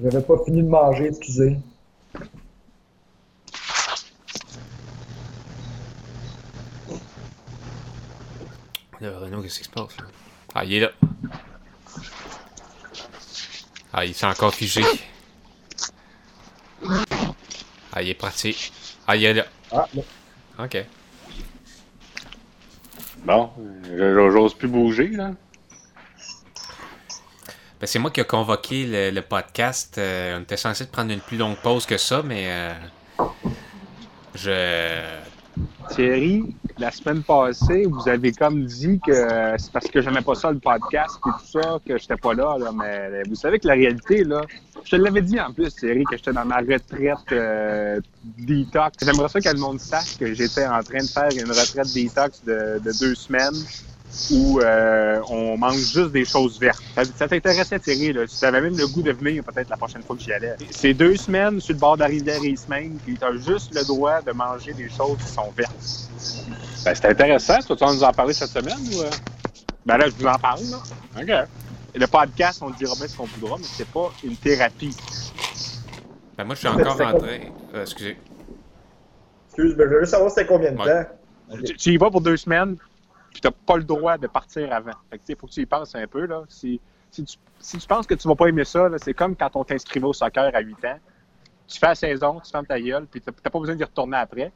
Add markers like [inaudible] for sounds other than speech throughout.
J'avais pas fini de manger, excusez. Là, Renaud, qu'est-ce qui se passe? là? Ah, il est là. Ah, il s'est encore figé. Ah, il est parti. Ah, il est là. Ah, là. Ok. Bon, j'ose plus bouger, là. Ben, c'est moi qui ai convoqué le, le podcast. Euh, on était censé prendre une plus longue pause que ça, mais euh, je. Thierry, la semaine passée, vous avez comme dit que c'est parce que j'aimais pas ça le podcast et tout ça, que j'étais pas là, là, mais vous savez que la réalité, là, je te l'avais dit en plus, Thierry, que j'étais dans ma retraite euh, detox. J'aimerais ça que le monde sache que j'étais en train de faire une retraite detox de, de deux semaines où euh, on mange juste des choses vertes. Ça, ça t'intéressait, Thierry, là? Tu avais même le goût de venir peut-être la prochaine fois que j'y allais. C'est deux semaines sur le bord de la rivière Eastmain, puis t'as juste le droit de manger des choses qui sont vertes. Ben, c'est intéressant. Toi, tu vas nous en parler cette semaine ou. euh? Ben là, je vous en parle, là. OK. Le podcast, on le dira bien ce qu'on voudra, mais c'est pas une thérapie. Ben, moi, je suis encore en train. euh, excusez. Excuse, mais je veux juste savoir c'était combien de Ouais. temps. Tu, tu y vas pour deux semaines, puis t'as pas le droit de partir avant. Fait que, tu sais, faut que tu y penses un peu, là. Si, si, tu, si tu penses que tu vas pas aimer ça, là, c'est comme quand on t'inscrivait au soccer à 8 ans. Tu fais la saison, tu fermes ta gueule, puis t'as pas besoin d'y retourner après.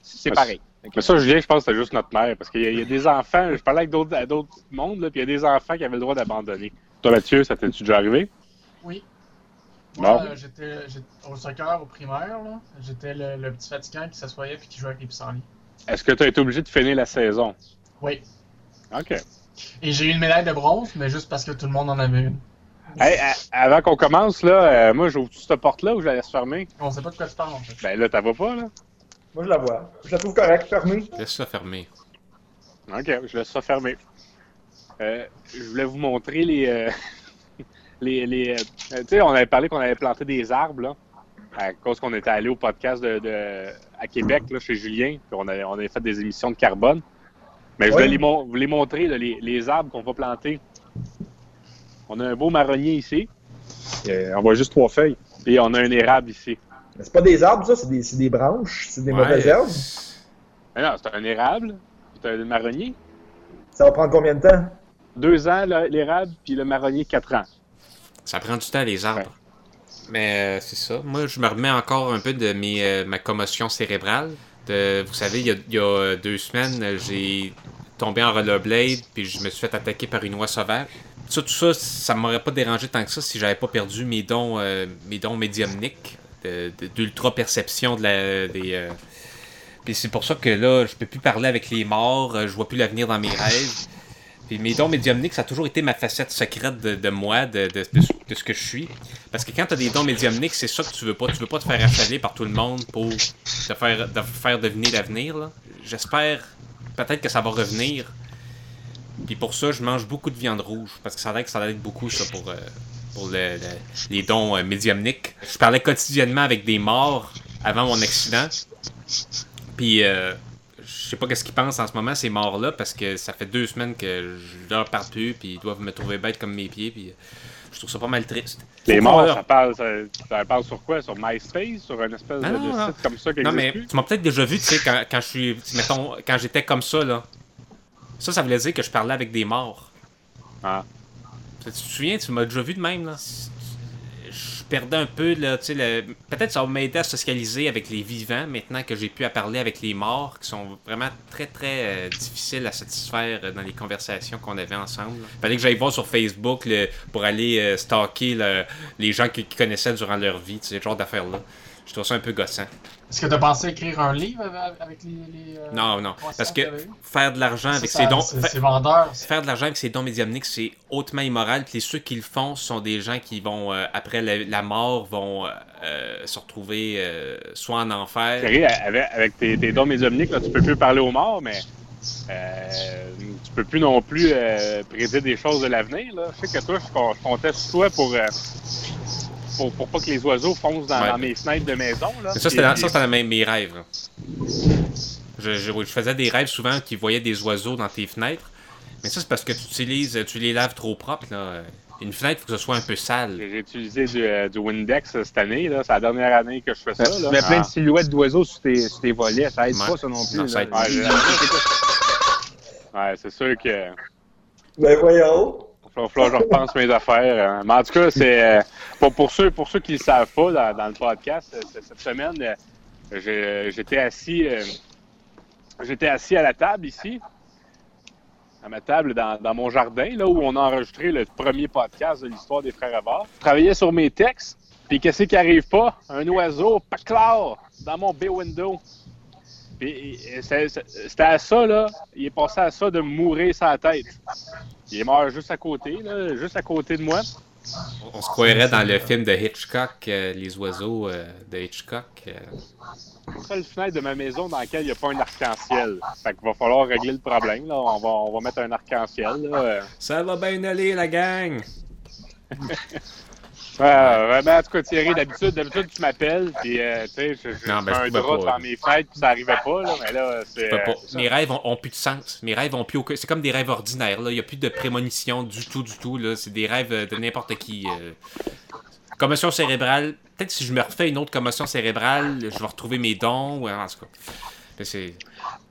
C'est pareil. Mais ça, Julien, je pense que c'était juste notre mère. Parce qu'il y, a- il y a des enfants, je parlais avec d'autres à d'autres mondes, là, puis il y a des enfants qui avaient le droit d'abandonner. Toi, Mathieu, ça t'es-tu déjà arrivé? Oui. Bon. Moi, euh, j'étais au soccer au primaire, là. J'étais le, le petit fatigant qui s'assoyait puis qui jouait avec les pissenlits. Est-ce que tu as été obligé de finir la saison? Oui. OK. Et j'ai eu une médaille de bronze, mais juste parce que tout le monde en avait une. Hey, à- avant qu'on commence, là, euh, moi, j'ouvre cette porte-là ou je la laisse fermer? On sait pas de quoi tu parles, en fait. Ben là, t'as vas pas, là? Moi, je la vois. Je la trouve correcte, fermée. Laisse-la fermer. OK, je laisse ça fermer. Euh, je voulais vous montrer les... euh, [laughs] les, les euh, tu sais, on avait parlé qu'on avait planté des arbres, là, à cause qu'on était allé au podcast de, de- à Québec, là, chez Julien, puis on avait, on avait fait des émissions de carbone. Mais je les mon- vous les montrer, là, les, les arbres qu'on va planter. On a un beau marronnier ici. On voit juste trois feuilles. Et on a un érable ici. Mais c'est pas des arbres, ça, c'est des, c'est des branches, c'est des Ouais, mauvaises herbes. Mais non, c'est un érable, t'as un marronnier. Ça va prendre combien de temps? Deux ans, l'érable, puis le marronnier, quatre ans. Ça prend du temps, les arbres. Mais euh, c'est ça. Moi, je me remets encore un peu de mes, euh, ma commotion cérébrale. De, vous savez, il y a, euh, deux semaines, euh, j'ai tombé en rollerblade, puis je me suis fait attaquer par une oie sauvage. Ça, tout ça, ça m'aurait pas dérangé tant que ça si j'avais pas perdu mes dons, euh, mes dons médiumniques, d'ultra-perception de la, des... euh, Puis c'est pour ça que là, je peux plus parler avec les morts, euh, je vois plus l'avenir dans mes rêves. Puis mes dons médiumniques, ça a toujours été ma facette secrète de, moi, de, ce- que je suis. Parce que quand tu as des dons médiumniques, c'est ça que tu veux pas. Tu veux pas te faire achaler par tout le monde pour te faire, deviner l'avenir. J'espère peut-être que ça va revenir. Puis pour ça, je mange beaucoup de viande rouge. Parce que ça a l'air que ça aide beaucoup, ça, pour, euh, pour le- le- les dons euh, médiumniques. Je parlais quotidiennement avec des morts avant mon accident. Puis euh, sais pas qu'est-ce qu'ils pensent en ce moment, ces morts-là, parce que ça fait deux semaines que je leur parle plus, puis ils doivent me trouver bête comme mes pieds, puis euh, je trouve ça pas mal triste. Les morts, ça parle, ça, ça parle sur quoi? Sur MySpace? Sur un espèce de, Non, de non. site comme ça Non, mais plus? tu m'as peut-être déjà vu, tu sais, quand, quand je suis. Mettons, quand j'étais comme ça, là. Ça, ça voulait dire que je parlais avec des morts. Ah. Tu te souviens, tu m'as déjà vu de même, là. Perdais un peu, là, tu sais, peut-être ça va m'aider à socialiser avec les vivants maintenant que j'ai pu à parler avec les morts, qui sont vraiment très, très euh, difficiles à satisfaire euh, dans les conversations qu'on avait ensemble. là. Fallait que j'aille voir sur Facebook pour aller euh, stalker le- les gens qui, qui connaissaient durant leur vie, tu sais, ce genre d'affaires-là. Je trouve ça un peu gossant. Est-ce que t'as pensé écrire un livre avec- les. les, euh, Non, non. Parce que faire de l'argent avec ses dons. c'est- vendeur. Faire de l'argent avec ses dons médiumniques, c'est hautement immoral. Puis ceux qui le font sont des gens qui vont, euh, après la, la mort, vont euh, se retrouver euh, soit en enfer. Thierry, avec, avec tes, tes dons médiumniques, là, tu peux plus parler aux morts, mais euh, tu peux plus non plus euh, prédire des choses de l'avenir. là. Je sais que toi, je, com- je comptais sur toi pour, euh, pour, pour pas que les oiseaux foncent dans, Ouais. dans mes fenêtres de maison. Là. Ça, c'était dans, dans mes, mes rêves. Je, je- je faisais des rêves souvent qui voyaient des oiseaux dans tes fenêtres. Mais ça, c'est parce que tu utilises, tu les laves trop propres. Là. Une fenêtre, il faut que ce soit un peu sale. J'ai utilisé du, euh, du Windex euh, cette année. là. C'est la dernière année que je fais ça. Tu Là. mets plein Ah. de silhouettes d'oiseaux sur tes, sur tes volets. Ça aide Ouais. pas, ça non plus. Non, ça là. aide pas. Ouais, j'ai- Ouais, c'est sûr que. Ben voyons. Je repense mes affaires. hein. Mais en tout cas, c'est euh, pour, pour ceux pour ceux qui ne le savent pas dans, le podcast, euh, cette semaine, euh, j'étais assis j'étais assis à la table ici, à ma table dans, mon jardin, là où on a enregistré le premier podcast de l'histoire des frères Avard. Je travaillais sur mes textes, puis qu'est-ce qui arrive pas? Un oiseau, paclard, dans mon bay window. Puis c'est- c'est- c'était à ça, là, il est passé à ça de mourir sa tête. Il est mort juste à côté, là, juste à côté de moi. On se croirait dans le film de Hitchcock, euh, Les oiseaux euh, de Hitchcock. euh. La seule fenêtre de ma maison dans laquelle il n'y a pas un arc-en-ciel. Fait qu'il va falloir régler le problème. Là. On, va, on va mettre un arc-en-ciel. Là. Euh, Ça va bien aller, la gang! [laughs] Ouais, ouais, ben, en tout cas, Thierry, d'habitude, d'habitude tu m'appelles, puis euh, tu sais, je, je Non, ben, fais je un drap dans mes fenêtres, puis ça arrivait pas, là, mais là, c'est... Euh. Mes rêves ont, ont plus de sens. Mes rêves ont plus aucun. C'est comme des rêves ordinaires. Là. Il n'y a plus de prémonition du tout, du tout. Là. C'est des rêves de n'importe qui. euh. Commotion cérébrale. Peut-être si je me refais une autre commotion cérébrale, je vais retrouver mes dons. ouais, en tout cas. Mais.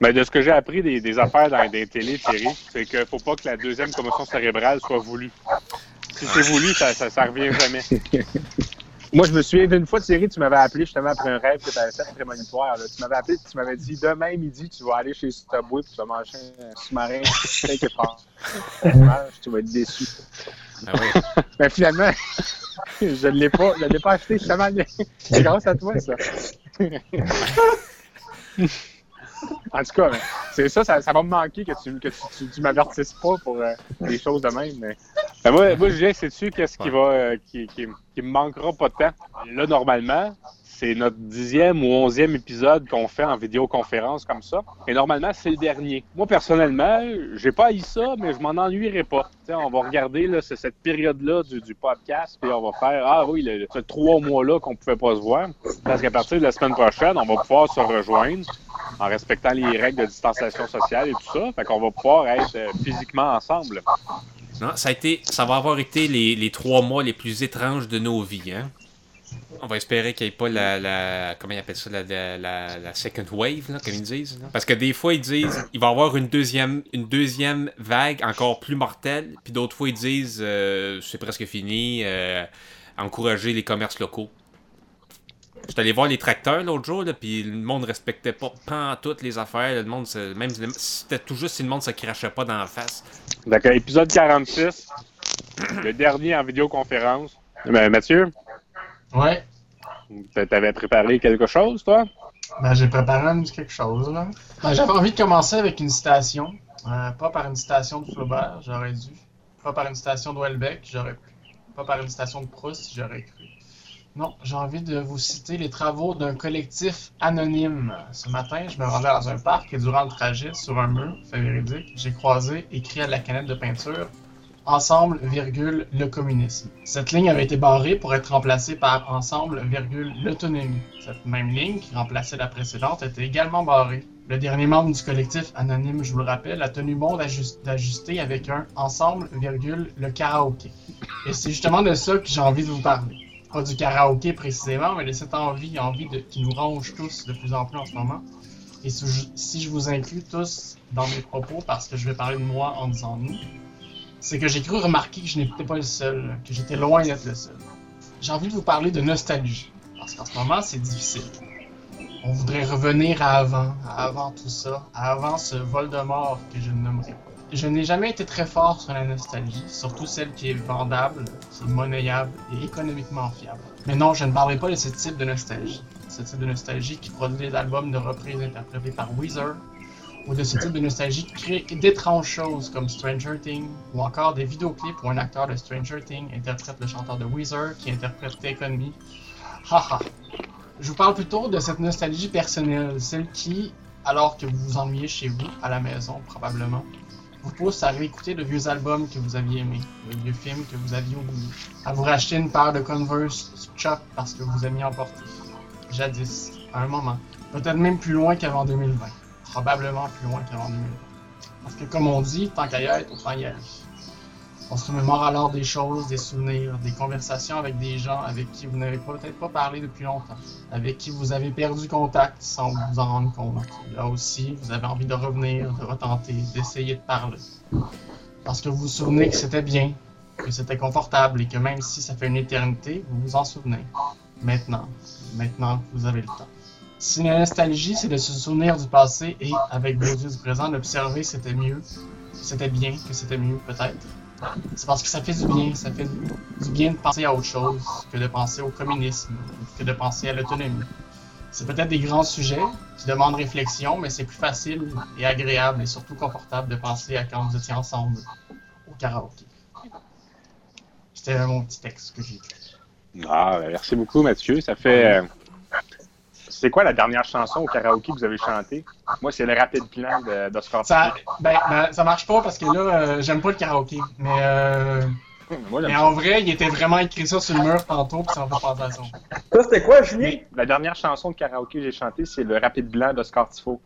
Mais de ce que j'ai appris des, des affaires dans des télés, Thierry, c'est qu'il faut pas que la deuxième commotion cérébrale soit voulue. Si c'est voulu, ça, ça, ça revient jamais. [laughs] Moi, je me souviens d'une fois, Thierry, tu m'avais appelé justement après un rêve que tu avais fait prémonitoire. là. Tu m'avais appelé et tu m'avais dit demain midi, tu vas aller chez Subway puis tu vas manger un sous-marin quelque part. tu vas être déçu. Ah ouais. [laughs] Mais finalement, [laughs] je ne l'ai pas, je l'ai pas acheté justement. C'est grâce à toi, ça. En tout cas, c'est ça, ça, ça va me manquer que tu, que tu, tu, tu m'avertisses pas pour euh, des choses de même. Mais... Ben, moi, moi, Julien, sais-tu qu'est-ce qui va, euh, qui, qui, qui me manquera pas de temps? Là, normalement, c'est notre dixième ou onzième épisode qu'on fait en vidéoconférence comme ça. Et normalement, c'est le dernier. Moi, personnellement, j'ai pas haï ça, mais je m'en ennuierai pas. Tu sais, on va regarder là, c'est cette période-là du, du podcast, puis on va faire Ah oui, le, ce trois mois-là qu'on pouvait pas se voir. Parce qu'à partir de la semaine prochaine, on va pouvoir se rejoindre en respectant les règles de distanciation sociale et tout ça. Fait qu'on va pouvoir être euh, physiquement ensemble. Non, ça a été. Ça va avoir été les, les trois mois les plus étranges de nos vies, hein. On va espérer qu'il n'y ait pas la, la- Comment ils appellent ça la, la, la- second wave, là, comme ils disent. là. Parce que des fois, ils disent il va y avoir une deuxième, une deuxième vague encore plus mortelle. Puis d'autres fois, ils disent euh, c'est presque fini. euh, encourager les commerces locaux. J'étais allé voir les tracteurs l'autre jour, là, puis le monde respectait pas pas toutes les affaires. Le monde, se- même c'était tout juste si le monde se crachait pas dans la face. D'accord, épisode 46, le dernier en vidéoconférence. Ben, Mathieu, Ouais. t'a- t'avais préparé quelque chose, toi? Ben, j'ai préparé un quelque chose, là. Ben, j'avais envie de commencer avec une citation. Euh, pas par une citation de Flaubert, j'aurais dû. Pas par une citation de Houellebecq, j'aurais pu. Pas par une citation de Proust, j'aurais cru. Non, j'ai envie de vous citer les travaux d'un collectif anonyme. Ce matin, je me rendais dans un parc et durant le trajet, sur un mur, fait véridique, j'ai croisé, écrit à la canette de peinture, Ensemble, virgule, le communisme. Cette ligne avait été barrée pour être remplacée par Ensemble, virgule, l'autonomie. Cette même ligne, qui remplaçait la précédente, était également barrée. Le dernier membre du collectif anonyme, je vous le rappelle, a tenu bon d'ajus- d'ajuster avec un Ensemble, virgule, le karaoké. Et c'est justement de ça que j'ai envie de vous parler. Pas du karaoké précisément, mais de cette envie, envie qui nous ronge tous de plus en plus en ce moment. Et si je, si je vous inclus tous dans mes propos, parce que je vais parler de moi en disant nous, c'est que j'ai cru remarquer que je n'étais pas le seul, que j'étais loin d'être le seul. J'ai envie de vous parler de nostalgie, parce qu'en ce moment, c'est difficile. On voudrait revenir à avant, à avant tout ça, à avant ce Voldemort que je ne nommerai pas. Je n'ai jamais été très fort sur la nostalgie, surtout celle qui est vendable, qui est monnayable et économiquement fiable. Mais non, je ne parlerai pas de ce type de nostalgie. Ce type de nostalgie qui produit des albums de reprises interprétés par Weezer, ou de ce type de nostalgie qui crée d'étranges choses comme Stranger Things, ou encore des vidéoclips où un acteur de Stranger Things interprète le chanteur de Weezer qui interprète Take On Me. Haha. Je vous parle plutôt de cette nostalgie personnelle, celle qui, alors que vous vous ennuyez chez vous, à la maison probablement, vous pousse à réécouter de vieux albums que vous aviez aimés, de vieux films que vous aviez oubliés, à vous racheter une paire de Converse Chuck parce que vous aimiez en porter. Jadis, à un moment, peut-être même plus loin qu'avant 2020. probablement plus loin qu'avant minuit. Parce que comme on dit, tant être, autant y aller. On se remémore alors des choses, des souvenirs, des conversations avec des gens avec qui vous n'avez peut-être pas parlé depuis longtemps, avec qui vous avez perdu contact sans vous en rendre compte. Là aussi, vous avez envie de revenir, de retenter, d'essayer de parler. Parce que vous vous souvenez que c'était bien, que c'était confortable et que même si ça fait une éternité, vous vous en souvenez. Maintenant, maintenant que vous avez le temps. Si la nostalgie, c'est de se souvenir du passé et, avec vos yeux du présent, d'observer c'était mieux, c'était bien, que c'était mieux peut-être, c'est parce que ça fait du bien, ça fait du bien de penser à autre chose que de penser au communisme, que de penser à l'autonomie. C'est peut-être des grands sujets qui demandent réflexion, mais c'est plus facile et agréable et surtout confortable de penser à quand vous étiez ensemble au karaoké. C'était mon petit texte que j'ai écrit. Ah, ben, merci beaucoup, Mathieu. Ça fait. euh, C'est quoi la dernière chanson au karaoké que vous avez chantée? Moi, c'est le rapide plan de- d'Oscar Ça, Tifo. ben, ben, ça marche pas parce que là, euh, j'aime pas le karaoké. Mais, euh, Moi, mais en vrai, il était vraiment écrit ça sur le mur tantôt, puis ça m'a fait penser à ça. Ça, c'était quoi, Julien? La dernière chanson de karaoké que j'ai chantée, c'est le rapide blanc d'Oscar Tifo.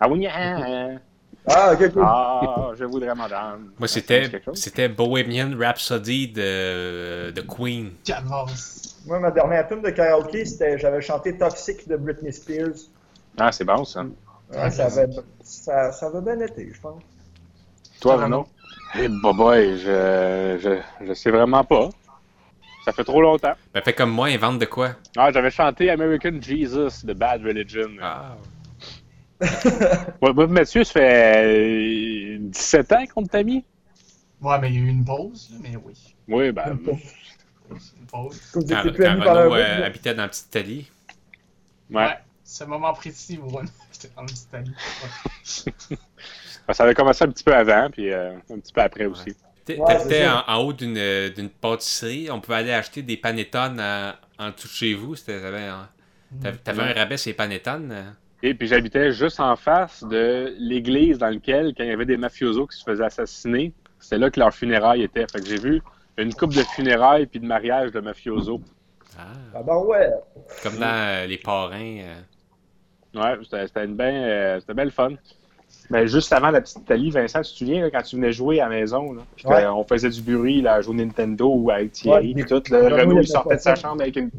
Ah oui, hein, Ah, ok, cool. ah, je voudrais madame. Moi, c'était, dit quelque chose? c'était Bohemian Rhapsody de, de Queen. Calvados. Moi, ma dernière tune de karaoké, c'était j'avais chanté Toxic de Britney Spears. Ah, c'est bon, ça. Ouais, ça, avait, ça, ça avait bien été, je pense. Toi, Toi, Renaud? Eh, bah, boy, je, je, je sais vraiment pas. Ça fait trop longtemps. Ben, fait comme moi, invente de quoi? Ah, j'avais chanté American Jesus de Bad Religion. Ah. [laughs] Moi, moi, Mathieu, ça fait euh, 17 ans qu'on t'a mis? Ouais, mais il y a eu une pause, là, mais oui. Oui, ben. Oui, c'est une pause. Comme Quand, quand par Renaud euh, habitait dans la petite Italie. Ouais. Ce moment précis, vous [laughs] J'étais dans le petit ami. Ouais. Ben, Ça avait commencé un petit peu avant, puis euh, un petit peu après aussi. T'é- Ouais, T'étais en, en haut d'une, euh, d'une pâtisserie. On pouvait aller acheter des panettone en, en dessous de chez vous. C'était, t'avais, un- t'avais- t'avais un rabais sur les panettone. Et puis j'habitais juste en face de l'église dans laquelle, quand il y avait des mafiosos qui se faisaient assassiner, c'était là que leur funérailles était. Fait que j'ai vu une coupe de funérailles puis de mariage de mafiosos. Ah. Ah ben ouais. Comme dans euh, les parrains. euh. Ouais, c'était une ben, euh, c'était bien le fun. Ben, juste avant la petite Italie, Vincent, tu te souviens là, quand tu venais jouer à la maison, là, puis Ouais. qu'on faisait du bruit jouer au Nintendo ou avec Thierry, Ouais, puis tout, le Renaud, il sortait de sa chambre avec une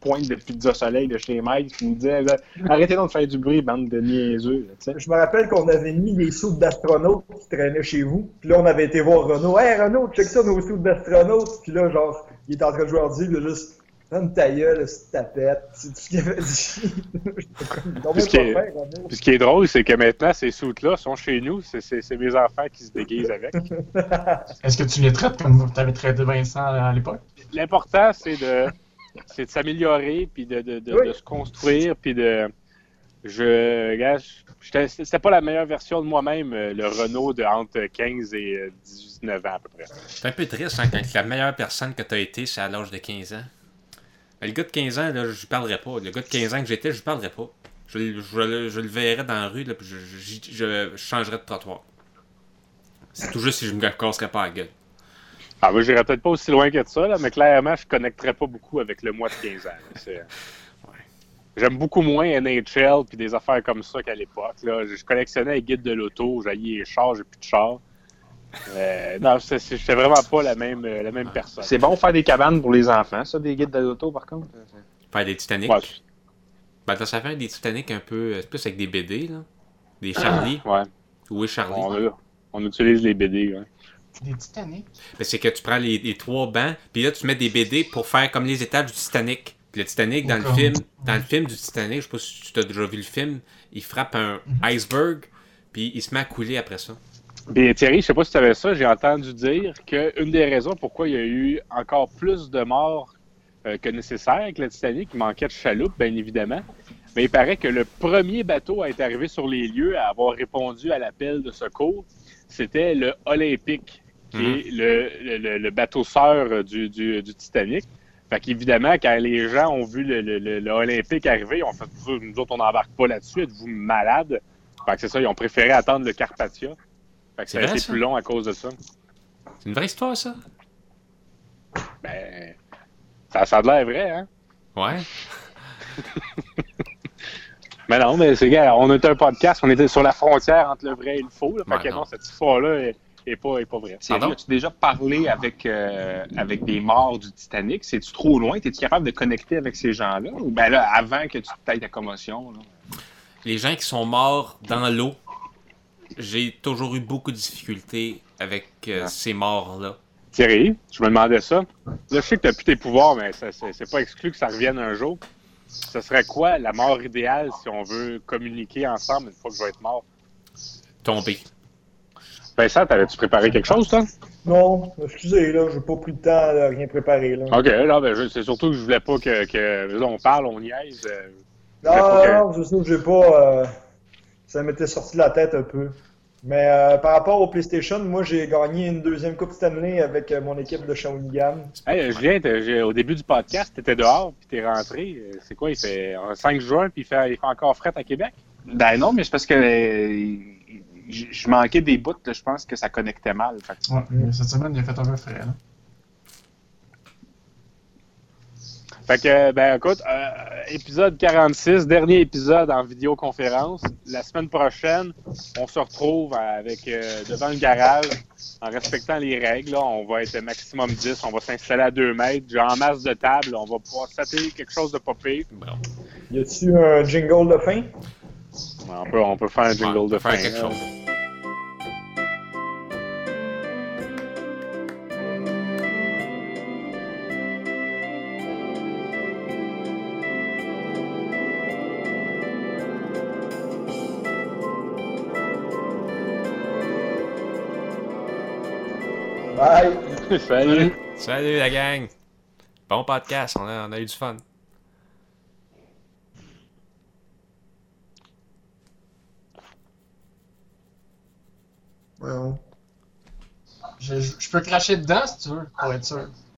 pointe de pizza soleil de chez Mike, qui nous disait arrêtez donc de faire du bruit, bande de niaiseux. Je me rappelle qu'on avait mis des sous d'astronautes qui traînaient chez vous. Puis là, on avait été voir Renaud. Hey Renaud, check ça, nos sous d'astronautes. Puis là, genre, il était en train de jouer ordi, puis il a juste. Donne ta gueule, si tapette. C'est tout ce qu'il avait dit. [laughs] Puis ce qui est- faire, Renaud. Puis ce qui est drôle, c'est que maintenant, ces soutes-là sont chez nous. C'est- C'est c'est mes enfants qui se déguisent avec. [laughs] Est-ce que tu les traites comme tu avais traité Vincent à l'époque? L'important, c'est de, c'est de s'améliorer, puis de, de, de, Oui. de se construire, puis de. Je. C'était pas la meilleure version de moi-même, euh, le Renault de entre 15 et euh, 19 ans à peu près. C'est un peu triste hein, quand la meilleure personne que t'as été, c'est à l'âge de 15 ans. Le gars de 15 ans, là, je lui parlerais pas. Le gars de 15 ans que j'étais, je lui parlerais pas. Je, le- je le- je le verrais dans la rue, là, puis je, je, je- je changerais de trottoir. C'est tout juste si je me casserais pas la gueule. Ah, moi, j'irais peut-être pas aussi loin que ça, là, mais clairement, je connecterais pas beaucoup avec le mois de 15 ans. C'est- [laughs] J'aime beaucoup moins NHL puis des affaires comme ça qu'à l'époque. là. Je collectionnais les guides de l'auto, j'allais les chars, j'ai plus de chars. Euh, non, j'étais vraiment pas la même, euh, la même personne. C'est bon faire des cabanes pour les enfants, ça, des guides de l'auto, par contre? Faire des Titanic? Ouais, Ben, ça fait des Titanic un peu. C'est plus avec des BD, là. Des Charlie. ouais. Où est Charlie? On utilise les BD. ouais. Des Titanic? Ben, c'est que tu prends les, les trois bancs, puis là, tu mets des BD pour faire comme les étages du Titanic. Puis le Titanic, dans le film, dans le film du Titanic, je sais pas si tu as déjà vu le film, il frappe un iceberg, puis il se met à couler après ça. Bien, Thierry, je sais pas si tu savais ça, j'ai entendu dire qu'une des raisons pourquoi il y a eu encore plus de morts euh, que nécessaire avec le Titanic, il manquait de chaloupe, bien évidemment. Mais il paraît que le premier bateau à être arrivé sur les lieux, à avoir répondu à l'appel de secours, c'était le Olympique, qui Mhm. est le, le- le- bateau sœur du, du, du Titanic. Fait qu'évidemment, quand les gens ont vu le, le- le- Olympique arriver, ils ont fait nous autres, on n'embarque pas là-dessus, êtes-vous malades? Fait que c'est ça, ils ont préféré attendre le Carpathia. Fait que C'est ça a vrai, été ça? plus long à cause de ça. C'est une vraie histoire, ça? Ben, ça, ça a l'air vrai, hein? Ouais. [laughs] Mais non, mais c'est gars, on était un podcast, on était sur la frontière entre le vrai et le faux. Là, fait Ouais, que non. non, cette histoire-là est, pas, est pas Pardon? as-tu déjà parlé avec, euh, avec des morts du Titanic? C'est-tu trop loin? Es-tu capable de connecter avec ces gens-là? Ou ben là, avant que tu te ta commotion? Là? Les gens qui sont morts dans l'eau, j'ai toujours eu beaucoup de difficultés avec euh, Ouais. ces morts-là. Thierry, je me demandais ça. Là, je sais que tu plus tes pouvoirs, mais c'est pas exclu que ça revienne un jour. Ce serait quoi la mort idéale si on veut communiquer ensemble une fois que je vais être mort? Tomber. Vincent, t'avais-tu préparé quelque chose, toi? Non, excusez, là, j'ai pas pris le temps de rien préparer, là. OK, non, ben, je- c'est surtout que je voulais pas que, que là, on parle, on niaise. euh, Non, non, c'est ça que j'ai pas. euh, ça m'était sorti de la tête un peu. Mais euh, par rapport au PlayStation, moi j'ai gagné une deuxième Coupe Stanley avec euh, mon équipe de Shawinigan. Hey, Julien, au début du podcast, t'étais dehors, puis t'es rentré. C'est quoi, il fait un 5 juin, puis il fait, il fait encore fret à Québec? Ben non, mais c'est parce que euh, je je manquais des bouts. là. Je pense que ça connectait mal. Fait Ouais, cette semaine, il a fait un peu frais. Là. Fait que, ben écoute, euh, épisode 46, dernier épisode en vidéoconférence. La semaine prochaine, on se retrouve avec euh, devant le garage en respectant les règles. là. on va être maximum 10, on va s'installer à 2 mètres. J'ai en masse de table, on va pouvoir s'atteler quelque chose de popé. Bon. Y a-tu un jingle de fin? On peut, on peut faire un jingle Ouais, de faire fin. quelque chose. Bye! [laughs] Salut! Salut la gang! Bon podcast, on a, on a eu du fun. Ouais, ouais. Je, je- je peux cracher dedans si tu veux, pour être sûr.